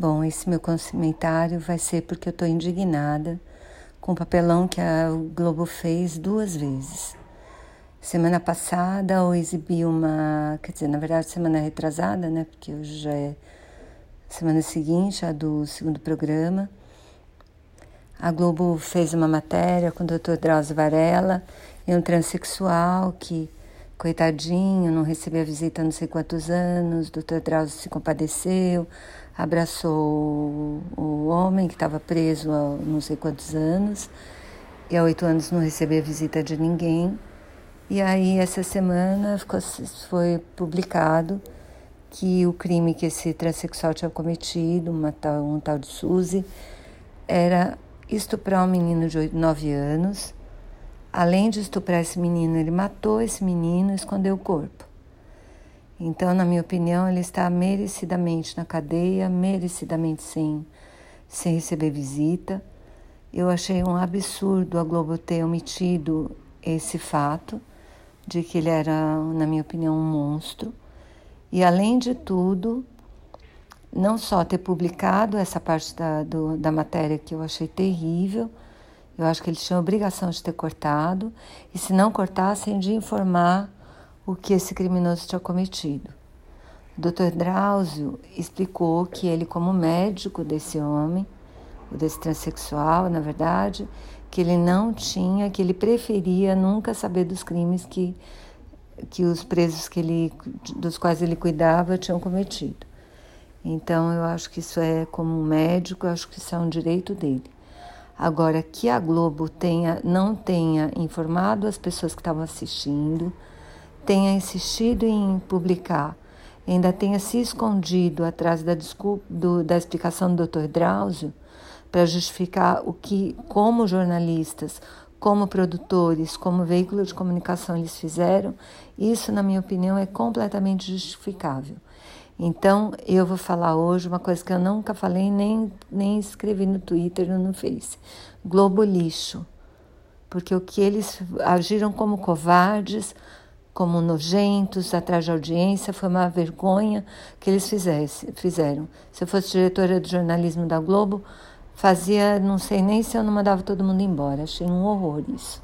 Bom, esse meu comentário vai ser porque eu estou indignada com o papelão que a Globo fez duas vezes. Semana passada eu exibi uma, quer dizer, na verdade semana retrasada, né? Porque hoje já é semana seguinte, a do segundo programa. A Globo fez uma matéria com o Dr. Drauzio Varela e um transexual que, coitadinho, não recebia visita há não sei quantos anos. O Dr. Drauzio se compadeceu, abraçou o homem que estava preso há não sei quantos anos e há oito anos não recebia visita de ninguém. E aí, essa semana, foi publicado que o crime que esse transexual tinha cometido, uma tal, um tal de Suzy, era estuprar um menino de 9 anos. Além de estuprar esse menino, ele matou esse menino e escondeu o corpo. Então, na minha opinião, ele está merecidamente na cadeia, merecidamente sem, sem receber visita. Eu achei um absurdo a Globo ter omitido esse fato de que ele era, na minha opinião, um monstro. E além de tudo, não só ter publicado essa parte da, do, da matéria que eu achei terrível, eu acho que eles tinham obrigação de ter cortado, e se não cortassem, de informar o que esse criminoso tinha cometido. O Dr. Drauzio explicou que ele, como médico desse homem, desse transexual, na verdade, que ele não tinha, que ele preferia nunca saber dos crimes que, que os presos que ele, dos quais ele cuidava tinham cometido. Então, eu acho que isso é, como médico, eu acho que isso é um direito dele. Agora, que a Globo tenha, não tenha informado as pessoas que estavam assistindo, tenha insistido em publicar, ainda tenha se escondido atrás da, desculpa, do, da explicação do Dr. Drauzio, para justificar o que, como jornalistas, como produtores, como veículo de comunicação eles fizeram, isso, na minha opinião, é completamente justificável. Então, eu vou falar hoje uma coisa que eu nunca falei, nem, nem escrevi no Twitter ou no Face: Globo lixo. Porque o que eles agiram como covardes, como nojentos, atrás de audiência, foi uma vergonha que eles fizesse, fizeram. Se eu fosse diretora de jornalismo da Globo, fazia, não sei nem se eu não mandava todo mundo embora. Achei um horror isso.